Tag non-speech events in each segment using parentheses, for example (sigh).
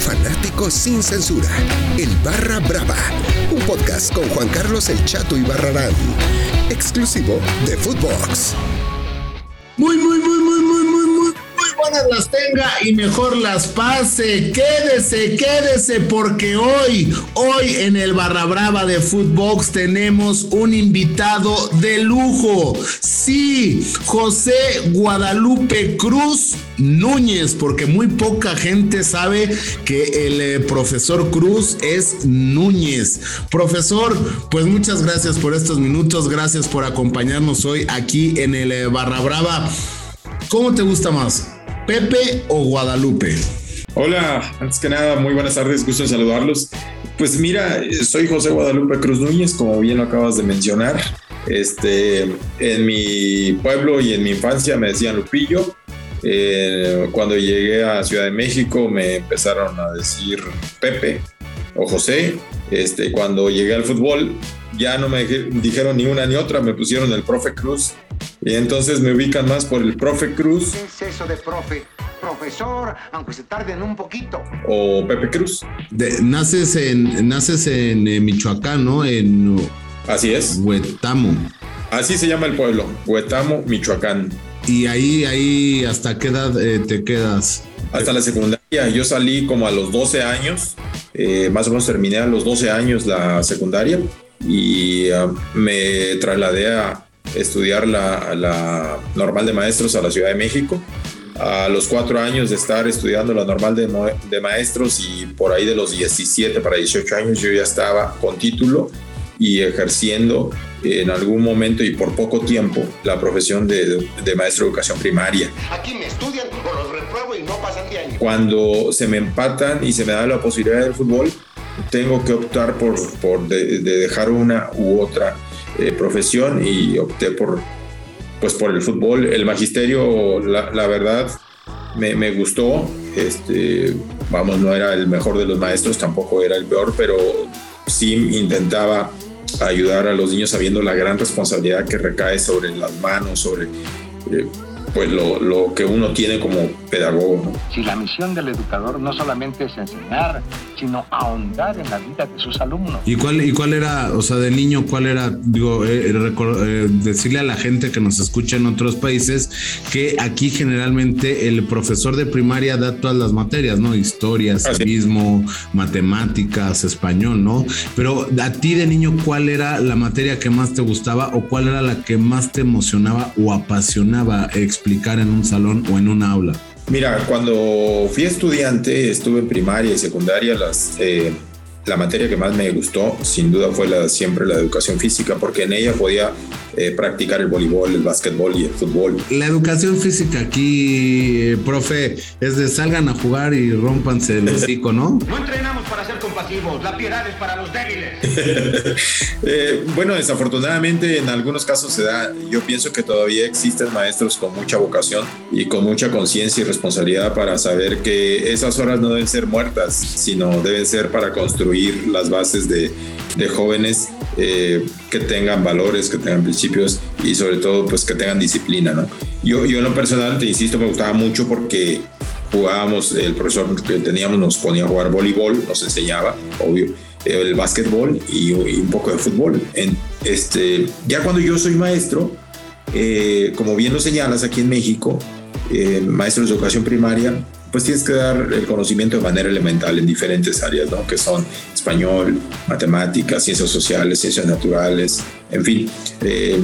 fanático sin censura. El Barra Brava. Un podcast con Juan Carlos El Chato y Barrarán. Exclusivo de Footbox. Muy, muy, muy, muy, muy buenas las tenga y mejor las pase. Quédese, quédese, porque hoy, hoy en el Barra Brava de Footbox tenemos un invitado de lujo. Sí, José Guadalupe Cruz Núñez, porque muy poca gente sabe que el eh, profesor Cruz es Núñez. Profesor, pues muchas gracias por estos minutos, gracias por acompañarnos hoy aquí en el eh, Barra Brava. ¿Cómo te gusta más, Pepe o Guadalupe? Hola, antes que nada, muy buenas tardes, gusto en saludarlos. Pues mira, soy José Guadalupe Cruz Núñez, como bien lo acabas de mencionar. Este, en mi pueblo y en mi infancia me decían Lupillo, eh, cuando llegué a Ciudad de México me empezaron a decir Pepe o José. Este, cuando llegué al fútbol ya no me dijeron ni una ni otra, me pusieron el profe Cruz. Y entonces me ubican más por el profe Cruz. ¿Qué es eso de profe? Profesor, aunque se tarden un poquito. O Pepe Cruz. naces en, naces en eh, Michoacán, ¿no? En Así es. Huetamo. Así se llama el pueblo, Huetamo, Michoacán. Y ahí, ahí, ¿hasta qué edad eh, te quedas? Hasta la secundaria. Yo salí como a los 12 años, eh, más o menos terminé a los 12 años la secundaria y ah, me trasladé a estudiar la, la, normal de maestros a la Ciudad de México. A los cuatro años de estar estudiando la normal de, de maestros y por ahí de los 17 para 18 años yo ya estaba con título y ejerciendo en algún momento y por poco tiempo la profesión de, maestro de educación primaria. Aquí me estudian o los repruebo y no pasan de año. Cuando se me empatan y se me da la posibilidad del fútbol, tengo que optar por, por de, dejar una u otra eh, profesión y opté por, pues por el fútbol. El magisterio, la, la verdad, me, me, gustó. Este, vamos, no era el mejor de los maestros, tampoco era el peor, pero sí intentaba ayudar a los niños sabiendo la gran responsabilidad que recae sobre las manos, sobre eh, pues lo, lo, que uno tiene como pedagogo. Si la misión del educador no solamente es enseñar, sino ahondar en la vida de sus alumnos. ¿Y cuál, y cuál era, o sea, de niño, cuál era, digo, eh, eh, decirle a la gente que nos escucha en otros países que aquí generalmente el profesor de primaria da todas las materias, ¿no? Historia, civismo, matemáticas, español, ¿no? Pero a ti de niño, ¿cuál era la materia que más te gustaba o cuál era la que más te emocionaba o apasionaba explicar en un salón o en un aula? Mira, cuando fui estudiante, estuve en primaria y secundaria, las, eh, la materia que más me gustó, sin duda, fue la, siempre la educación física, porque en ella podía eh, practicar el voleibol, el básquetbol y el fútbol. La educación física aquí, eh, profe, es de salgan a jugar y rompanse el hocico, ¿no? (laughs) No entrenamos para ser compasivos, la piedad es para los débiles. (laughs) eh, bueno, desafortunadamente en algunos casos se da, yo pienso que todavía existen maestros con mucha vocación y con mucha conciencia y responsabilidad para saber que esas horas no deben ser muertas, sino deben ser para construir las bases de, de jóvenes eh, que tengan valores, que tengan principios y sobre todo pues que tengan disciplina, ¿no? Yo, yo en lo personal, te insisto, me gustaba mucho porque jugábamos, el profesor que teníamos nos ponía a jugar voleibol, nos enseñaba, obvio, el básquetbol y, un poco de fútbol. En, este, ya cuando yo soy maestro, eh, como bien lo señalas aquí en México, eh, maestros de educación primaria, pues tienes que dar el conocimiento de manera elemental en diferentes áreas, ¿no? Que son español, matemáticas, ciencias sociales, ciencias naturales, en fin. Eh,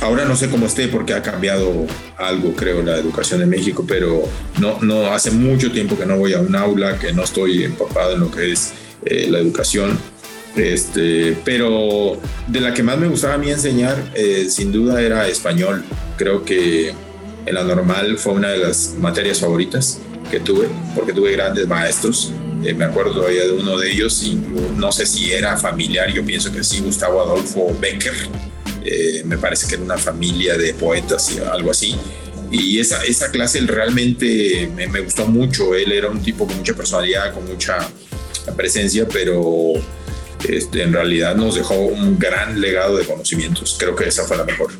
ahora no sé cómo esté porque ha cambiado algo, creo, la educación en México, pero no, no hace mucho tiempo que no voy a un aula, que no estoy empapado en lo que es eh, la educación. Este, pero de la que más me gustaba a mí enseñar, eh, sin duda, era español. Creo que en la normal fue una de las materias favoritas que tuve, porque tuve grandes maestros. Eh, me acuerdo todavía de uno de ellos, y no sé si era familiar, yo pienso que sí, Gustavo Adolfo Becker. Eh, me parece que era una familia de poetas algo así. Y esa, esa clase realmente me, me gustó mucho. Él era un tipo con mucha personalidad, con mucha presencia, pero este, en realidad nos dejó un gran legado de conocimientos. Creo que esa fue la mejor.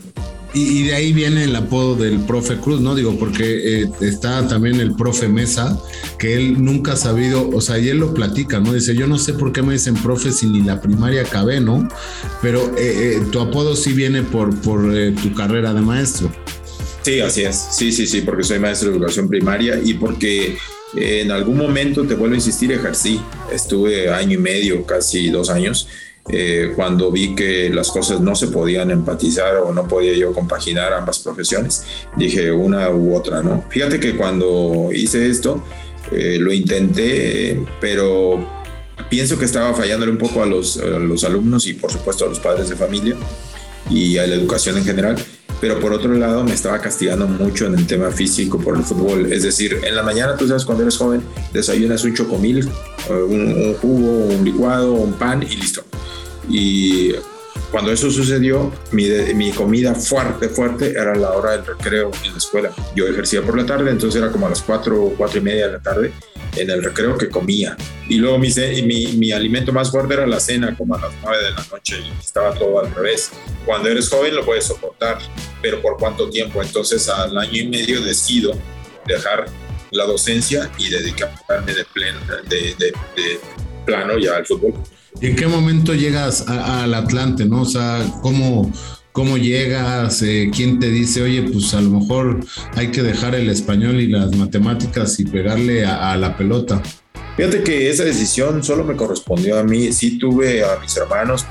Y, de ahí viene el apodo del profe Cruz, ¿no? Digo, porque eh, está también el profe Mesa, que él nunca ha sabido, o sea, y él lo platica, ¿no? Dice, yo no sé por qué me dicen profe si ni la primaria acabé, ¿no? Pero eh, eh, tu apodo sí viene por, por tu carrera de maestro. Sí, así es. Sí, sí, sí, porque soy maestro de educación primaria y porque en algún momento, te vuelvo a insistir, ejercí. Estuve año y medio, casi dos años, eh, cuando vi que las cosas no se podían empatizar o no podía yo compaginar ambas profesiones, dije una u otra, ¿no? Fíjate que cuando hice esto, eh, lo intenté, pero pienso que estaba fallándole un poco a los, a los alumnos y por supuesto a los padres de familia y a la educación en general pero por otro lado me estaba castigando mucho en el tema físico por el fútbol. Es decir, en la mañana, tú sabes, cuando eres joven, desayunas un chocomil, eh, un, un jugo, un licuado, un pan y listo. Y cuando eso sucedió, mi, mi, comida fuerte, fuerte era la hora del recreo en la escuela. Yo ejercía por la tarde, entonces era como a las 4 o 4 y media de la tarde en el recreo que comía. Y luego mi, mi, mi, alimento más fuerte era la cena, como a las 9 de la noche, y estaba todo al revés. Cuando eres joven lo puedes soportar, pero ¿por cuánto tiempo? Entonces al año y medio decido dejar la docencia y dedicarme de, pleno, de, de, de plano ya al fútbol. ¿Y en qué momento llegas al Atlante, no? O sea, ¿cómo, cómo llegas? Eh, ¿Quién te dice, oye, pues a lo mejor hay que dejar el español y las matemáticas y pegarle a, la pelota? Fíjate que esa decisión solo me correspondió a mí. Sí tuve a mis hermanos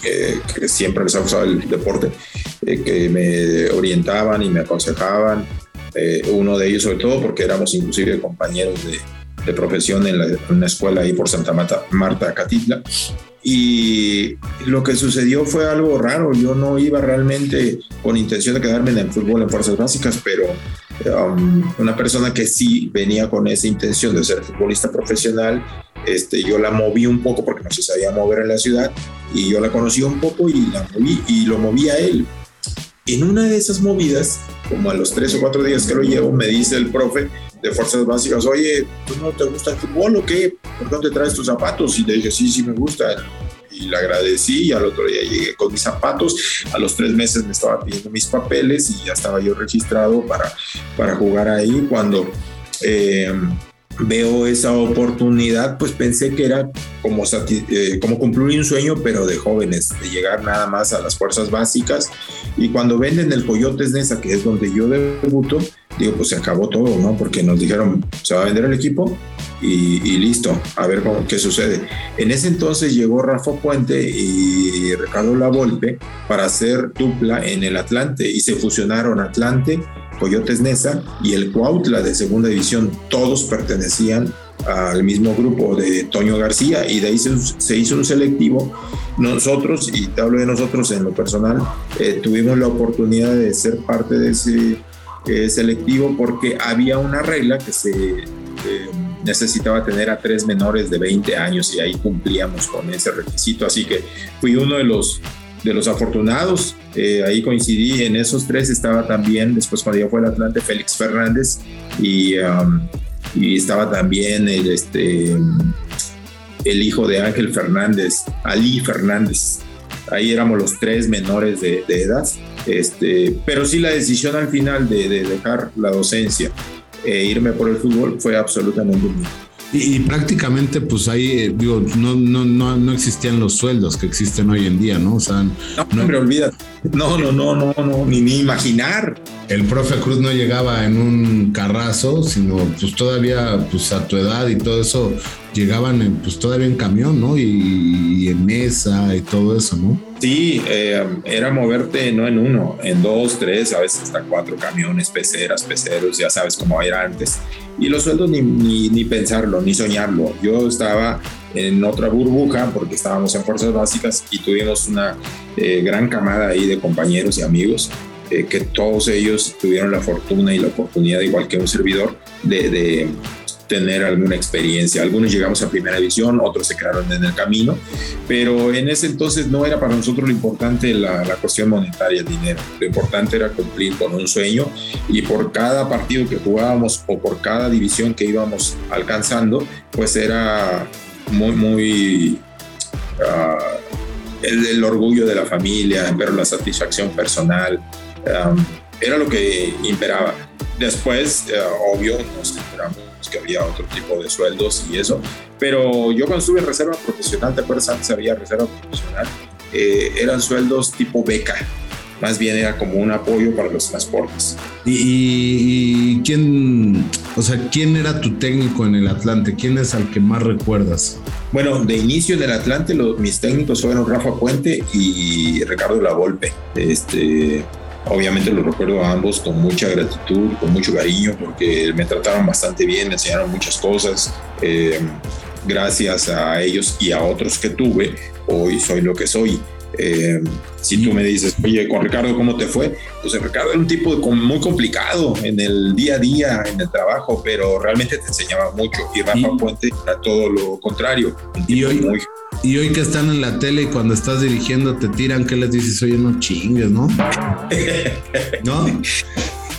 que siempre les ha gustado el deporte, eh, que me orientaban y me aconsejaban. Eh, uno de ellos sobre todo porque éramos inclusive compañeros de, de profesión en, la, una escuela ahí por Santa Marta, Marta Catitla. Y lo que sucedió fue algo raro. Yo no iba realmente con intención de quedarme en el fútbol en fuerzas básicas, pero um, una persona que sí venía con esa intención de ser futbolista profesional, este, yo la moví un poco porque no se sabía mover en la ciudad y yo la conocí un poco y la moví y lo moví a él. En una de esas movidas, como a los tres o cuatro días que lo llevo, me dice el profe, de fuerzas básicas, oye, ¿tú no te gusta el fútbol o qué? ¿Por qué no te traes tus zapatos? Y le dije, sí, sí me gusta. Y le agradecí y al otro día llegué con mis zapatos. A los tres meses me estaba pidiendo mis papeles y ya estaba yo registrado para, para jugar ahí. Cuando eh, veo esa oportunidad, pues pensé que era como, eh, como cumplir un sueño, pero de jóvenes, de llegar nada más a las fuerzas básicas. Y cuando venden el Coyotes Nesa, que es donde yo debuto, digo, pues se acabó todo, ¿no? Porque nos dijeron, se va a vender el equipo y, listo, a ver cómo, qué sucede. En ese entonces llegó Rafa Puente y Ricardo Lavolpe para hacer dupla en el Atlante y se fusionaron Atlante, Coyotes Nesa y el Cuautla de segunda división. Todos pertenecían al mismo grupo de Toño García y de ahí se, hizo un selectivo. Nosotros, y te hablo de nosotros en lo personal, eh, tuvimos la oportunidad de ser parte de ese eh, selectivo porque había una regla que se eh, necesitaba tener a tres menores de 20 años y ahí cumplíamos con ese requisito. Así que fui uno de los, de los afortunados. ahí coincidí, en esos tres estaba también, después cuando yo fue al Atlante, Félix Fernández y... Um, y estaba también el, este, el hijo de Ángel Fernández, Ali Fernández. Ahí éramos los tres menores de, edad, este, pero sí la decisión al final de, dejar la docencia e irme por el fútbol fue absolutamente mío. Y, prácticamente, pues ahí, eh, digo, no, no, no, no existían los sueldos que existen hoy en día, ¿no? O sea, no, no hombre, olvídate. No, no, no, no, no, ni, ni imaginar. El profe Cruz no llegaba en un carrazo, sino pues todavía, pues a tu edad y todo eso, llegaban en, pues todavía en camión, ¿no? Y, en mesa y todo eso, ¿no? Sí, eh, era moverte no en uno, en dos, tres, a veces hasta cuatro camiones, peceras, peceros, ya sabes cómo era antes. Y los sueldos ni, ni, ni pensarlo, ni soñarlo. Yo estaba en otra burbuja porque estábamos en fuerzas básicas y tuvimos una eh, gran camada ahí de compañeros y amigos eh, que todos ellos tuvieron la fortuna y la oportunidad, igual que un servidor, de, de tener alguna experiencia. Algunos llegamos a primera división, otros se quedaron en el camino, pero en ese entonces no era para nosotros lo importante la, la, cuestión monetaria, el dinero. Lo importante era cumplir con un sueño y por cada partido que jugábamos o por cada división que íbamos alcanzando, pues era muy, muy... Uh, el, el, orgullo de la familia, ver la satisfacción personal, era lo que imperaba. Después, eh, obvio, nos enteramos que había otro tipo de sueldos y eso, pero yo cuando estuve en reserva profesional, ¿te acuerdas? Antes había reserva profesional, eh, eran sueldos tipo beca, más bien era como un apoyo para los transportes. ¿Y, quién, o sea, quién era tu técnico en el Atlante? ¿Quién es al que más recuerdas? Bueno, de inicio en el Atlante, los, mis técnicos fueron Rafa Puente y Ricardo Lavolpe. Este, obviamente los recuerdo a ambos con mucha gratitud, con mucho cariño, porque me trataron bastante bien, me enseñaron muchas cosas. Eh, gracias a ellos y a otros que tuve, hoy soy lo que soy. Eh, si tú me dices, oye, con Ricardo, ¿cómo te fue? Pues Ricardo era un tipo muy complicado en el día a día, en el trabajo, pero realmente te enseñaba mucho. Y Rafa Puente era todo lo contrario. Y hoy, y hoy que están en la tele y cuando estás dirigiendo te tiran, ¿qué les dices? Oye, no chingues, ¿no? (laughs) ¿No?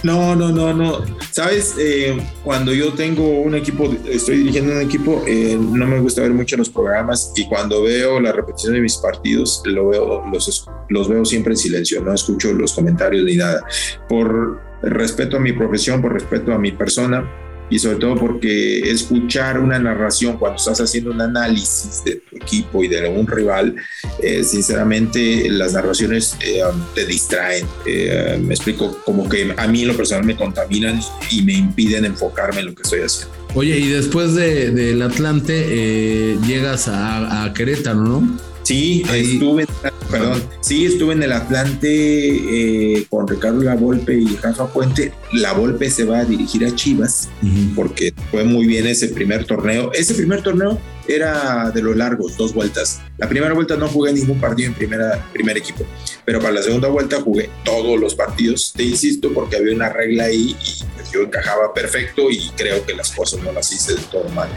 No, no, no, no. Sabes, eh, cuando yo tengo un equipo, estoy dirigiendo un equipo, eh, no me gusta ver mucho los programas y cuando veo la repetición de mis partidos, lo veo, los, los veo siempre en silencio, no escucho los comentarios ni nada. Por respeto a mi profesión, por respeto a mi persona, y sobre todo porque escuchar una narración cuando estás haciendo un análisis de tu equipo y de un rival, eh, sinceramente las narraciones eh, te distraen. Eh, me explico, como que a mí en lo personal me contaminan y me impiden enfocarme en lo que estoy haciendo. Oye, y después del de, Atlante llegas a, a Querétaro, ¿no? Sí, estuve, perdón, sí, estuve en el Atlante eh, con Ricardo La Volpe y Rafa Puente. La Volpe se va a dirigir a Chivas porque fue muy bien ese primer torneo. Ese primer torneo era de los largos, dos vueltas. La primera vuelta no jugué ningún partido en primera, primer equipo, pero para la segunda vuelta jugué todos los partidos, te insisto, porque había una regla ahí y pues, yo encajaba perfecto y creo que las cosas no las hice de todo mal.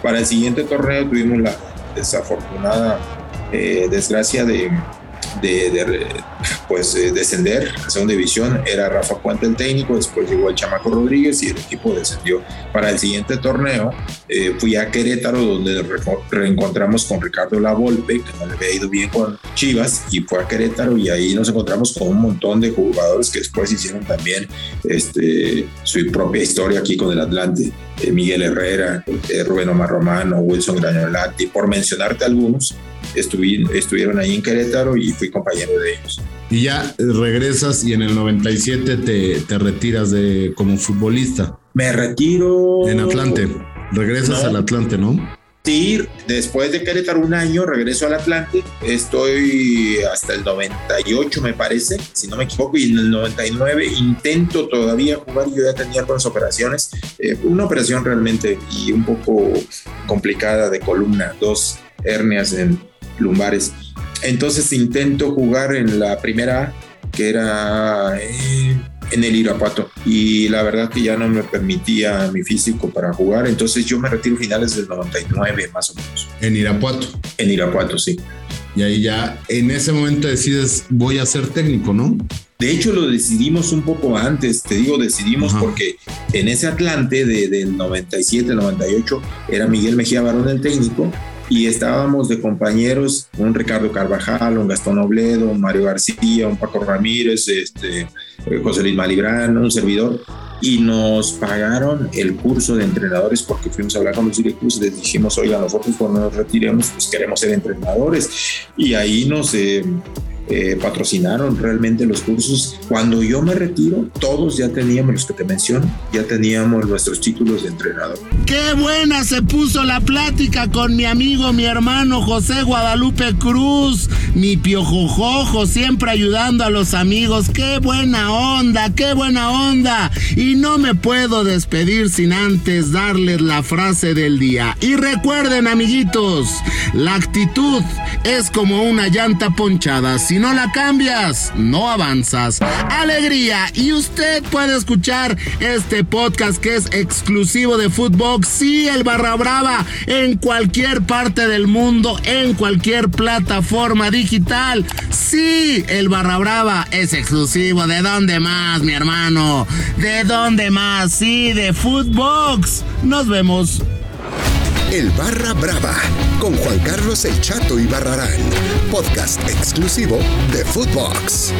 Para el siguiente torneo tuvimos la desafortunada eh, desgracia de, de, pues descender a segunda división era Rafa Puente el técnico, después llegó el Chamaco Rodríguez y el equipo descendió. Para el siguiente torneo eh, fui a Querétaro donde reencontramos con Ricardo Lavolpe, que no le había ido bien con Chivas, y fue a Querétaro y ahí nos encontramos con un montón de jugadores que después hicieron también este, su propia historia aquí con el Atlante. Eh, Miguel Herrera, eh, Rubén Omar Romano, Wilson Grañolati, por mencionarte algunos, estuvieron ahí en Querétaro y fui compañero de ellos. Y ya regresas y en el 97 te, te retiras de como futbolista. Me retiro. En Atlante. Regresas al Atlante, ¿no? Sí, después de Querétaro un año regreso al Atlante. Estoy hasta el 98, me parece, si no me equivoco, y en el 99 intento todavía jugar. Yo ya tenía algunas operaciones, eh, una operación realmente y un poco complicada de columna, dos hernias en lumbares. Entonces intento jugar en la primera, que era eh, en el Irapuato. Y la verdad que ya no me permitía mi físico para jugar. Entonces yo me retiro finales del 99 más o menos. En Irapuato. En Irapuato, sí. Y ahí ya, en ese momento decides, voy a ser técnico, ¿no? De hecho, lo decidimos un poco antes, te digo, decidimos porque en ese Atlante de, del 97, 98, era Miguel Mejía Barón el técnico y estábamos de compañeros, un Ricardo Carvajal, un Gastón Obledo, un Mario García, un Paco Ramírez, este, eh, José Luis Malibrán, un servidor, y nos pagaron el curso de entrenadores porque fuimos a hablar con los directivos y les dijimos, oiga, nosotros cuando nos retiremos, pues queremos ser entrenadores. Y ahí nos... Eh, eh, patrocinaron realmente los cursos. Cuando yo me retiro, todos ya teníamos los que te menciono, ya teníamos nuestros títulos de entrenador. Qué buena se puso la plática con mi amigo, mi hermano José Guadalupe Cruz, mi piojojojo, siempre ayudando a los amigos. Qué buena onda, qué buena onda. Y no me puedo despedir sin antes darles la frase del día. Y recuerden, amiguitos, la actitud es como una llanta ponchada. Si no la cambias, no avanzas. Alegría. Y usted puede escuchar este podcast que es exclusivo de Footbox. Sí, el Barra Brava. En cualquier parte del mundo, en cualquier plataforma digital. Sí, el Barra Brava es exclusivo. ¿De dónde más, mi hermano? ¿De dónde más? Sí, de Footbox. Nos vemos. El Barra Brava con Juan Carlos El Chato y Barrarán, podcast exclusivo de Footbox.